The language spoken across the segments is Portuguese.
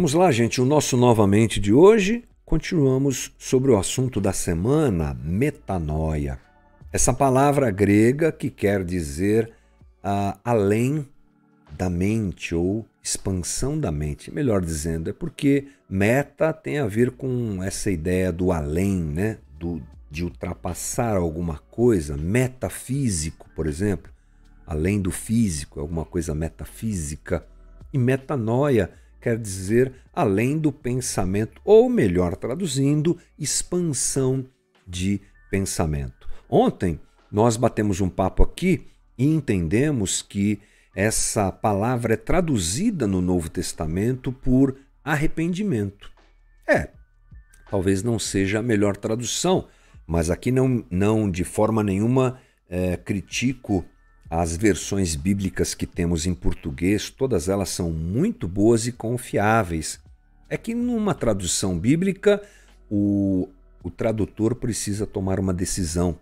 Vamos lá, gente. O nosso novamente de hoje, continuamos sobre o assunto da semana, metanoia. Essa palavra grega que quer dizer uh, além da mente ou expansão da mente, melhor dizendo, é porque meta tem a ver com essa ideia do além, né? Do, de ultrapassar alguma coisa, metafísico, por exemplo, além do físico, alguma coisa metafísica. E metanoia quer dizer além do pensamento, ou melhor traduzindo, expansão de pensamento. Ontem nós batemos um papo aqui e entendemos que essa palavra é traduzida no Novo Testamento por arrependimento. É, talvez não seja a melhor tradução, mas aqui não, não de forma nenhuma é, critico as versões bíblicas que temos em português, todas elas são muito boas e confiáveis. É que numa tradução bíblica, o, o tradutor precisa tomar uma decisão.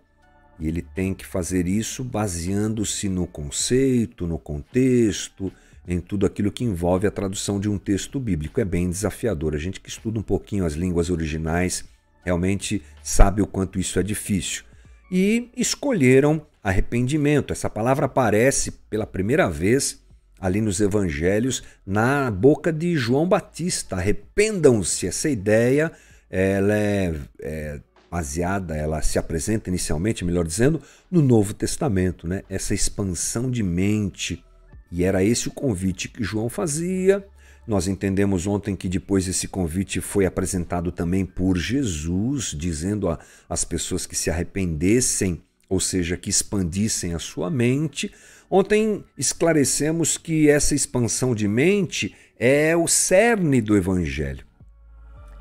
E ele tem que fazer isso baseando-se no conceito, no contexto, em tudo aquilo que envolve a tradução de um texto bíblico. É bem desafiador. A gente que estuda um pouquinho as línguas originais realmente sabe o quanto isso é difícil. E escolheram arrependimento. Essa palavra aparece pela primeira vez ali nos evangelhos na boca de João Batista. Arrependam-se. Essa ideia ela é, é, baseada, ela se apresenta inicialmente, melhor dizendo, no Novo Testamento, né? Essa expansão de mente. E era esse o convite que João fazia. Nós entendemos ontem que depois esse convite foi apresentado também por Jesus, dizendo às pessoas que se arrependessem ou seja, que expandissem a sua mente. Ontem esclarecemos que essa expansão de mente é o cerne do Evangelho.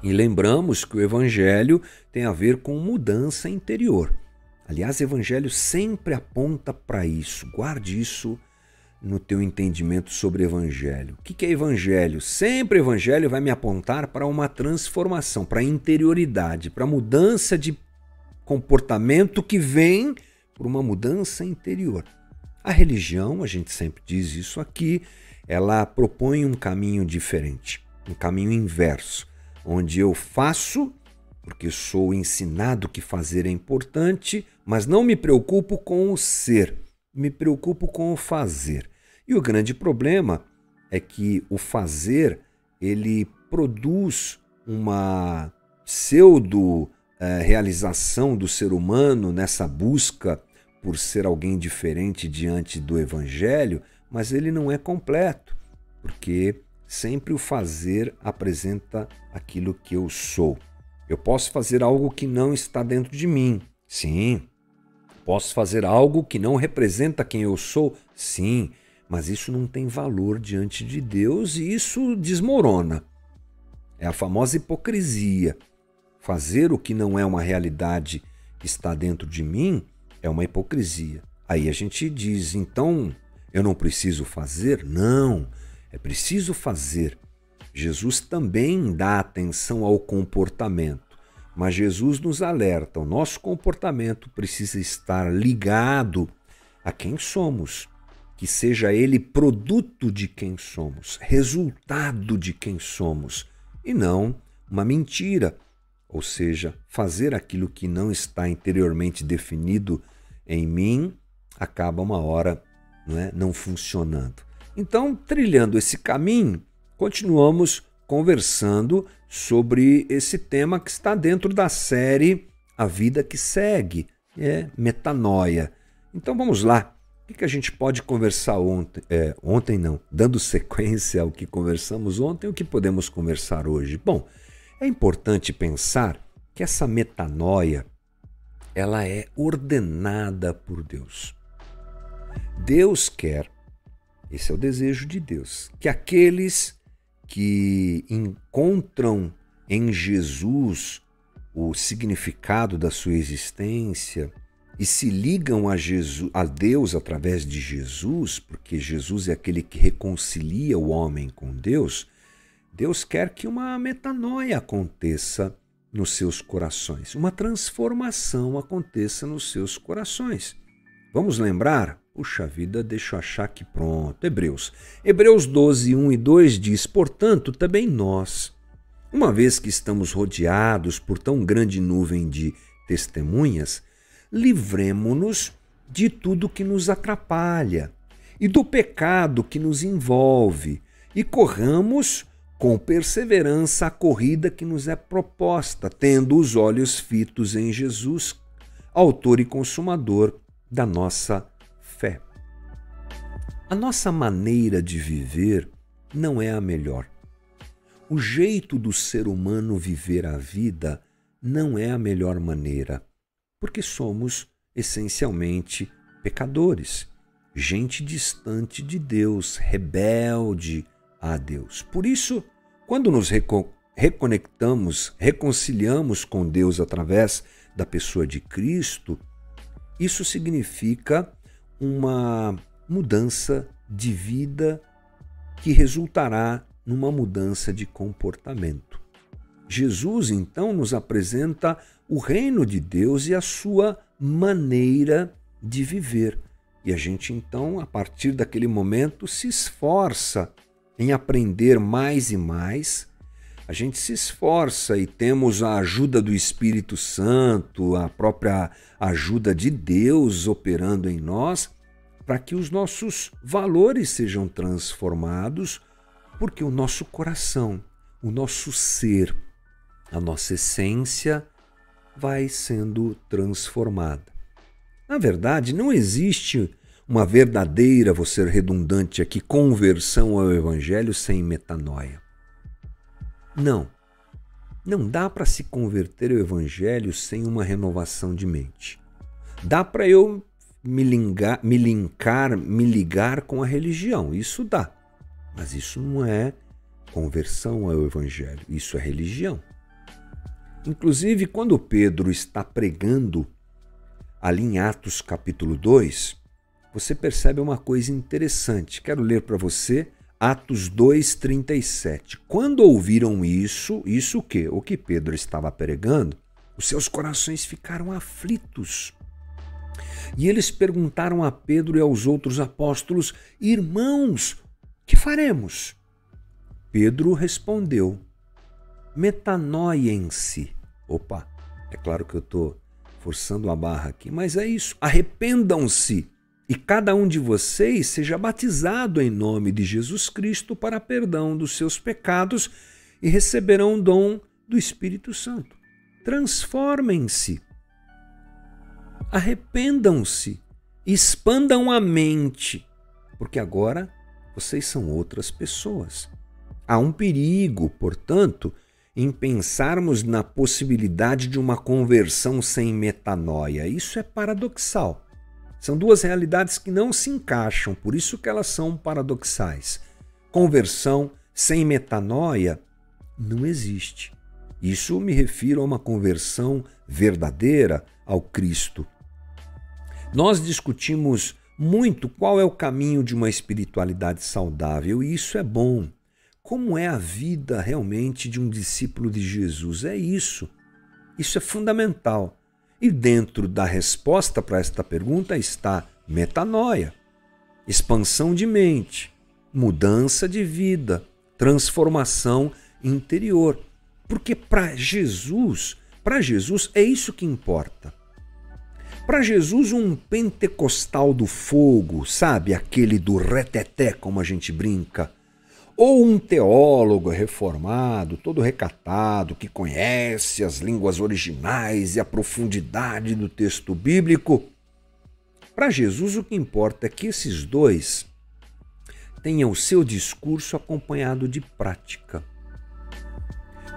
E lembramos que o Evangelho tem a ver com mudança interior. Aliás, o Evangelho sempre aponta para isso. Guarde isso no teu entendimento sobre Evangelho. O que é Evangelho? Sempre Evangelho vai me apontar para uma transformação, para interioridade, para mudança de comportamento que vem por uma mudança interior. A religião, a gente sempre diz isso aqui, ela propõe um caminho diferente, um caminho inverso, onde eu faço porque sou ensinado que fazer é importante, mas não me preocupo com o ser, me preocupo com o fazer. E o grande problema é que o fazer ele produz uma pseudo eh, realização do ser humano nessa busca por ser alguém diferente diante do evangelho, mas ele não é completo, porque sempre o fazer apresenta aquilo que eu sou. Eu posso fazer algo que não está dentro de mim. Sim. Posso fazer algo que não representa quem eu sou. Sim. Mas isso não tem valor diante de Deus e isso desmorona. É a famosa hipocrisia. Fazer o que não é uma realidade que está dentro de mim é uma hipocrisia. Aí a gente diz, então eu não preciso fazer? Não, é preciso fazer. Jesus também dá atenção ao comportamento, mas Jesus nos alerta: o nosso comportamento precisa estar ligado a quem somos, que seja ele produto de quem somos, resultado de quem somos, e não uma mentira ou seja, fazer aquilo que não está interiormente definido em mim, acaba uma hora não, é, não funcionando. Então, trilhando esse caminho, continuamos conversando sobre esse tema que está dentro da série A Vida que Segue, é metanoia. Então vamos lá. O que a gente pode conversar ontem? É, ontem não, dando sequência ao que conversamos ontem, o que podemos conversar hoje? Bom, é importante pensar que essa metanoia ela é ordenada por Deus. Deus quer, esse é o desejo de Deus, que aqueles que encontram em Jesus o significado da sua existência e se ligam a, Jesus, a Deus através de Jesus, porque Jesus é aquele que reconcilia o homem com Deus, Deus quer que uma metanoia aconteça nos seus corações, uma transformação aconteça nos seus corações. Vamos lembrar Puxa vida, deixa eu achar que pronto. Hebreus. Hebreus 12, 1 e 2 diz: Portanto, também nós, uma vez que estamos rodeados por tão grande nuvem de testemunhas, livremo-nos de tudo que nos atrapalha e do pecado que nos envolve e corramos com perseverança a corrida que nos é proposta, tendo os olhos fitos em Jesus, autor e consumador da nossa. A nossa maneira de viver não é a melhor. O jeito do ser humano viver a vida não é a melhor maneira, porque somos essencialmente pecadores, gente distante de Deus, rebelde a Deus. Por isso, quando nos reconectamos, reconciliamos com Deus através da pessoa de Cristo, isso significa uma mudança de vida que resultará numa mudança de comportamento. Jesus então nos apresenta o reino de Deus e a sua maneira de viver. E a gente então, a partir daquele momento, se esforça em aprender mais e mais. A gente se esforça e temos a ajuda do Espírito Santo, a própria ajuda de Deus operando em nós, para que os nossos valores sejam transformados, porque o nosso coração, o nosso ser, a nossa essência vai sendo transformada. Na verdade, não existe uma verdadeira, vou ser redundante aqui, conversão ao Evangelho sem metanoia. Não. Não dá para se converter ao Evangelho sem uma renovação de mente. Dá para eu me, lingar, me linkar, me ligar com a religião. Isso dá. Mas isso não é conversão ao Evangelho. Isso é religião. Inclusive, quando Pedro está pregando ali em Atos capítulo 2, você percebe uma coisa interessante. Quero ler para você Atos 2:37. Quando ouviram isso, isso o quê? O que Pedro estava pregando, os seus corações ficaram aflitos. E eles perguntaram a Pedro e aos outros apóstolos: Irmãos, que faremos? Pedro respondeu: Metanoiem-se. Opa, é claro que eu estou forçando a barra aqui, mas é isso. Arrependam-se e cada um de vocês seja batizado em nome de Jesus Cristo para perdão dos seus pecados e receberão o dom do Espírito Santo. Transformem-se, arrependam-se, expandam a mente, porque agora vocês são outras pessoas. Há um perigo, portanto, em pensarmos na possibilidade de uma conversão sem metanoia. Isso é paradoxal. São duas realidades que não se encaixam, por isso que elas são paradoxais. Conversão sem metanoia não existe. Isso me refiro a uma conversão verdadeira ao Cristo. Nós discutimos muito qual é o caminho de uma espiritualidade saudável, e isso é bom. Como é a vida realmente de um discípulo de Jesus? É isso. Isso é fundamental. E dentro da resposta para esta pergunta está metanoia, expansão de mente, mudança de vida, transformação interior. Porque para Jesus, para Jesus é isso que importa. Para Jesus, um pentecostal do fogo, sabe, aquele do reteté, como a gente brinca, ou um teólogo reformado, todo recatado, que conhece as línguas originais e a profundidade do texto bíblico. Para Jesus, o que importa é que esses dois tenham o seu discurso acompanhado de prática.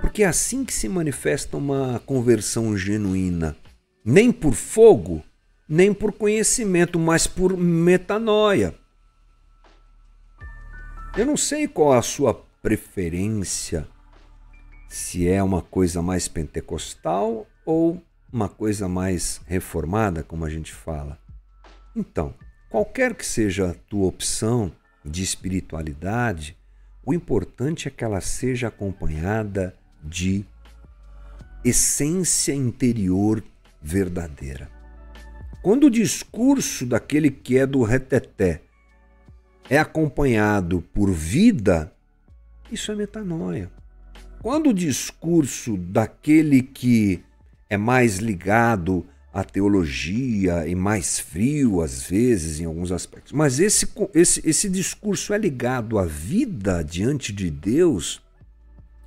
Porque é assim que se manifesta uma conversão genuína. Nem por fogo, nem por conhecimento, mas por metanoia. Eu não sei qual a sua preferência, se é uma coisa mais pentecostal ou uma coisa mais reformada, como a gente fala. Então, qualquer que seja a tua opção de espiritualidade, o importante é que ela seja acompanhada de essência interior verdadeira. Quando o discurso daquele que é do reteté é acompanhado por vida, isso é metanoia. Quando o discurso daquele que é mais ligado à teologia e mais frio, às vezes, em alguns aspectos, mas esse, esse, esse discurso é ligado à vida diante de Deus,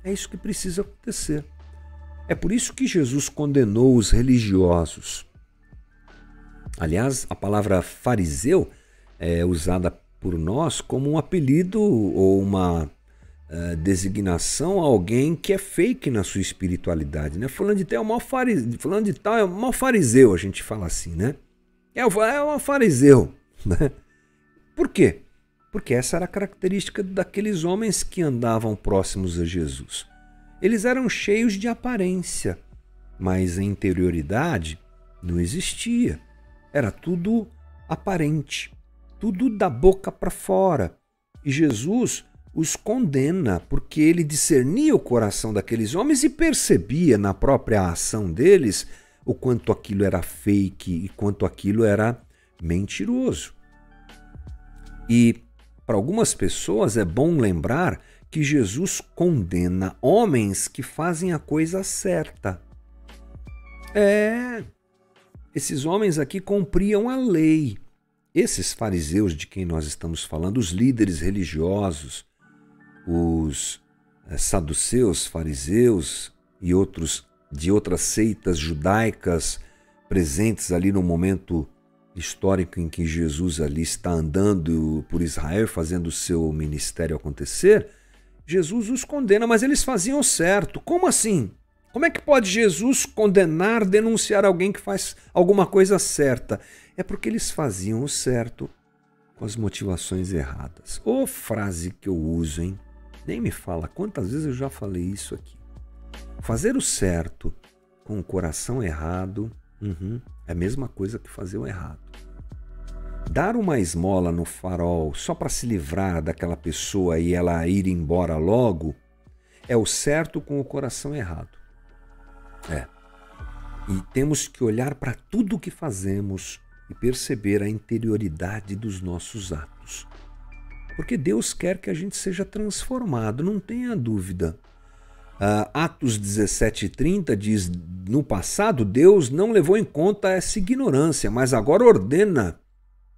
é isso que precisa acontecer. É por isso que Jesus condenou os religiosos. Aliás, a palavra fariseu é usada por nós como um apelido ou uma uh, designação a alguém que é fake na sua espiritualidade. Né? Falando de tal é um fariseu, falando de tal é um mal fariseu, a gente fala assim, né? É, é um fariseu. Né? Por quê? Porque essa era a característica daqueles homens que andavam próximos a Jesus. Eles eram cheios de aparência, mas a interioridade não existia. Era tudo aparente, tudo da boca para fora. E Jesus os condena porque ele discernia o coração daqueles homens e percebia na própria ação deles o quanto aquilo era fake e quanto aquilo era mentiroso. E para algumas pessoas é bom lembrar que Jesus condena homens que fazem a coisa certa. É, esses homens aqui cumpriam a lei. Esses fariseus de quem nós estamos falando, os líderes religiosos, os é, saduceus, fariseus e outros de outras seitas judaicas presentes ali no momento histórico em que Jesus ali está andando por Israel fazendo o seu ministério acontecer, Jesus os condena, mas eles faziam certo. Como assim? Como é que pode Jesus condenar, denunciar alguém que faz alguma coisa certa? É porque eles faziam o certo com as motivações erradas. Ô oh, frase que eu uso, hein? Nem me fala quantas vezes eu já falei isso aqui. Fazer o certo com o coração errado uhum, é a mesma coisa que fazer o errado. Dar uma esmola no farol só para se livrar daquela pessoa e ela ir embora logo é o certo com o coração errado. É. E temos que olhar para tudo o que fazemos e perceber a interioridade dos nossos atos. Porque Deus quer que a gente seja transformado, não tenha dúvida. Uh, Atos 17,30 diz: No passado, Deus não levou em conta essa ignorância, mas agora ordena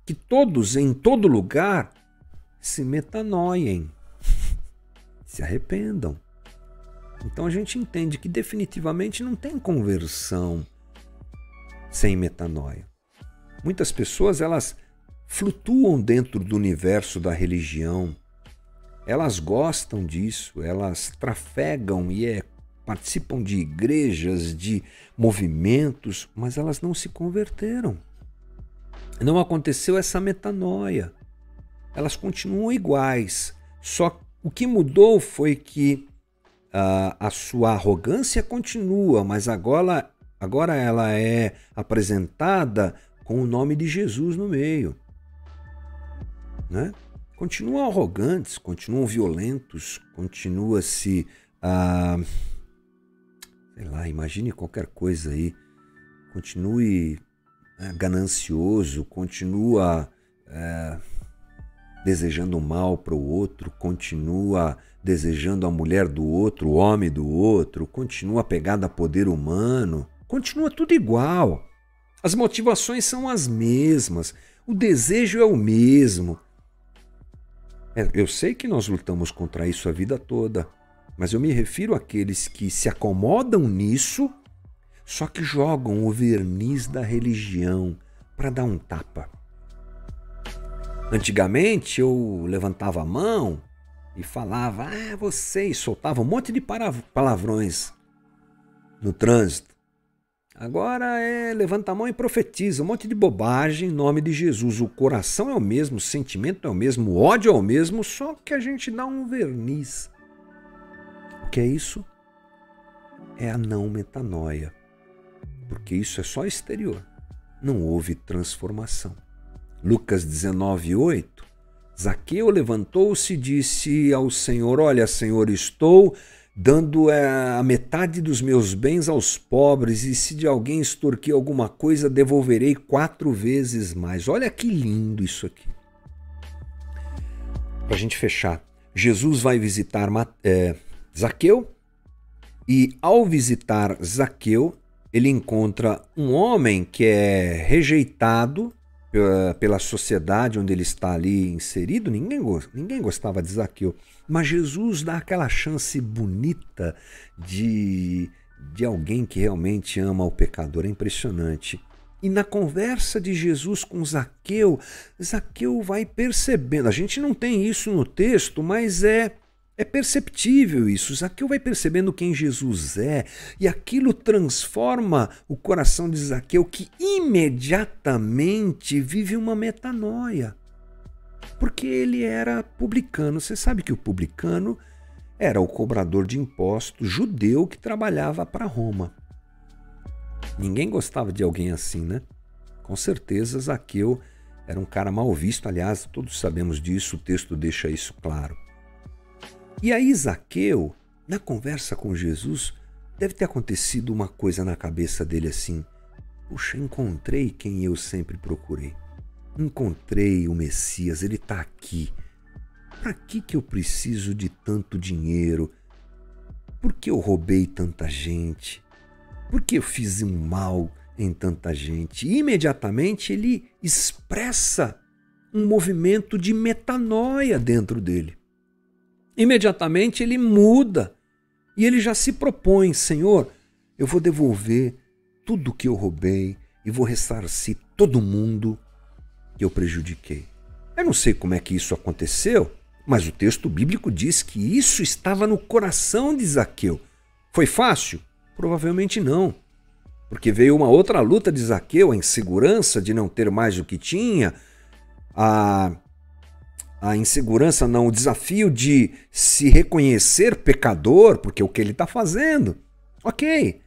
que todos em todo lugar se metanoiem, se arrependam. Então a gente entende que definitivamente não tem conversão sem metanoia. Muitas pessoas elas flutuam dentro do universo da religião. Elas gostam disso, elas trafegam e é, participam de igrejas, de movimentos, mas elas não se converteram não aconteceu essa metanoia. Elas continuam iguais. Só o que mudou foi que uh, a sua arrogância continua, mas agora, agora ela é apresentada com o nome de Jesus no meio. Né? Continuam arrogantes, continuam violentos, continua se. Uh, sei lá, imagine qualquer coisa aí. Continue é, ganancioso, continua é, desejando mal para o outro, continua desejando a mulher do outro, o homem do outro, continua pegado a poder humano, continua tudo igual. As motivações são as mesmas, o desejo é o mesmo. É, eu sei que nós lutamos contra isso a vida toda, mas eu me refiro àqueles que se acomodam nisso só que jogam o verniz da religião para dar um tapa. Antigamente eu levantava a mão e falava, ah, vocês, soltava um monte de palavrões no trânsito. Agora é levanta a mão e profetiza um monte de bobagem em nome de Jesus. O coração é o mesmo, o sentimento é o mesmo, o ódio é o mesmo, só que a gente dá um verniz. O que é isso? É a não metanoia porque isso é só exterior. Não houve transformação. Lucas 19, 8. Zaqueu levantou-se e disse ao Senhor: Olha, Senhor, estou dando é, a metade dos meus bens aos pobres, e se de alguém extorquir alguma coisa, devolverei quatro vezes mais. Olha que lindo isso aqui. Para a gente fechar, Jesus vai visitar é, Zaqueu, e ao visitar Zaqueu, ele encontra um homem que é rejeitado pela sociedade onde ele está ali inserido, ninguém, ninguém gostava de Zaqueu. Mas Jesus dá aquela chance bonita de, de alguém que realmente ama o pecador. É impressionante. E na conversa de Jesus com Zaqueu, Zaqueu vai percebendo. A gente não tem isso no texto, mas é é perceptível isso. Zaqueu vai percebendo quem Jesus é e aquilo transforma o coração de Zaqueu, que imediatamente vive uma metanoia. Porque ele era publicano. Você sabe que o publicano era o cobrador de impostos judeu que trabalhava para Roma. Ninguém gostava de alguém assim, né? Com certeza Zaqueu era um cara mal visto, aliás, todos sabemos disso, o texto deixa isso claro. E aí, Zaqueu, na conversa com Jesus, deve ter acontecido uma coisa na cabeça dele assim: Puxa, encontrei quem eu sempre procurei. Encontrei o Messias, ele está aqui. Para que, que eu preciso de tanto dinheiro? Por que eu roubei tanta gente? Por que eu fiz um mal em tanta gente? E imediatamente ele expressa um movimento de metanoia dentro dele imediatamente ele muda e ele já se propõe: Senhor, eu vou devolver tudo que eu roubei e vou ressarcir todo mundo que eu prejudiquei. Eu não sei como é que isso aconteceu, mas o texto bíblico diz que isso estava no coração de Zaqueu. Foi fácil? Provavelmente não. Porque veio uma outra luta de Zaqueu, a insegurança de não ter mais o que tinha, a a insegurança, não, o desafio de se reconhecer pecador, porque é o que ele está fazendo. Ok,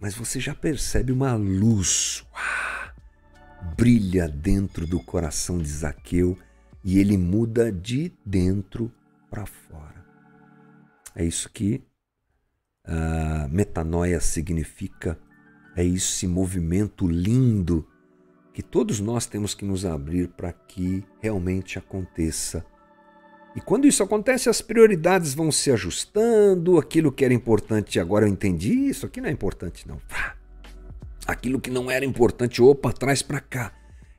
mas você já percebe uma luz, brilha dentro do coração de Zaqueu e ele muda de dentro para fora. É isso que a metanoia significa, é esse movimento lindo que todos nós temos que nos abrir para que realmente aconteça. E quando isso acontece, as prioridades vão se ajustando, aquilo que era importante agora eu entendi, isso aqui não é importante não. Aquilo que não era importante, opa, traz para cá.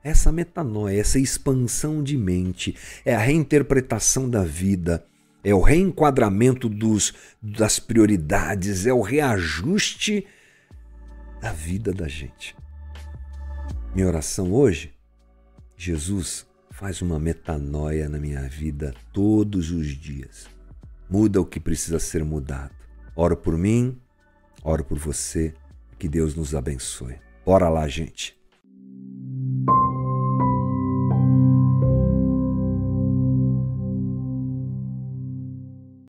Essa metanoia, essa expansão de mente, é a reinterpretação da vida, é o reenquadramento dos, das prioridades, é o reajuste da vida da gente. Minha oração hoje, Jesus faz uma metanoia na minha vida todos os dias. Muda o que precisa ser mudado. Oro por mim, oro por você, que Deus nos abençoe. Bora lá, gente.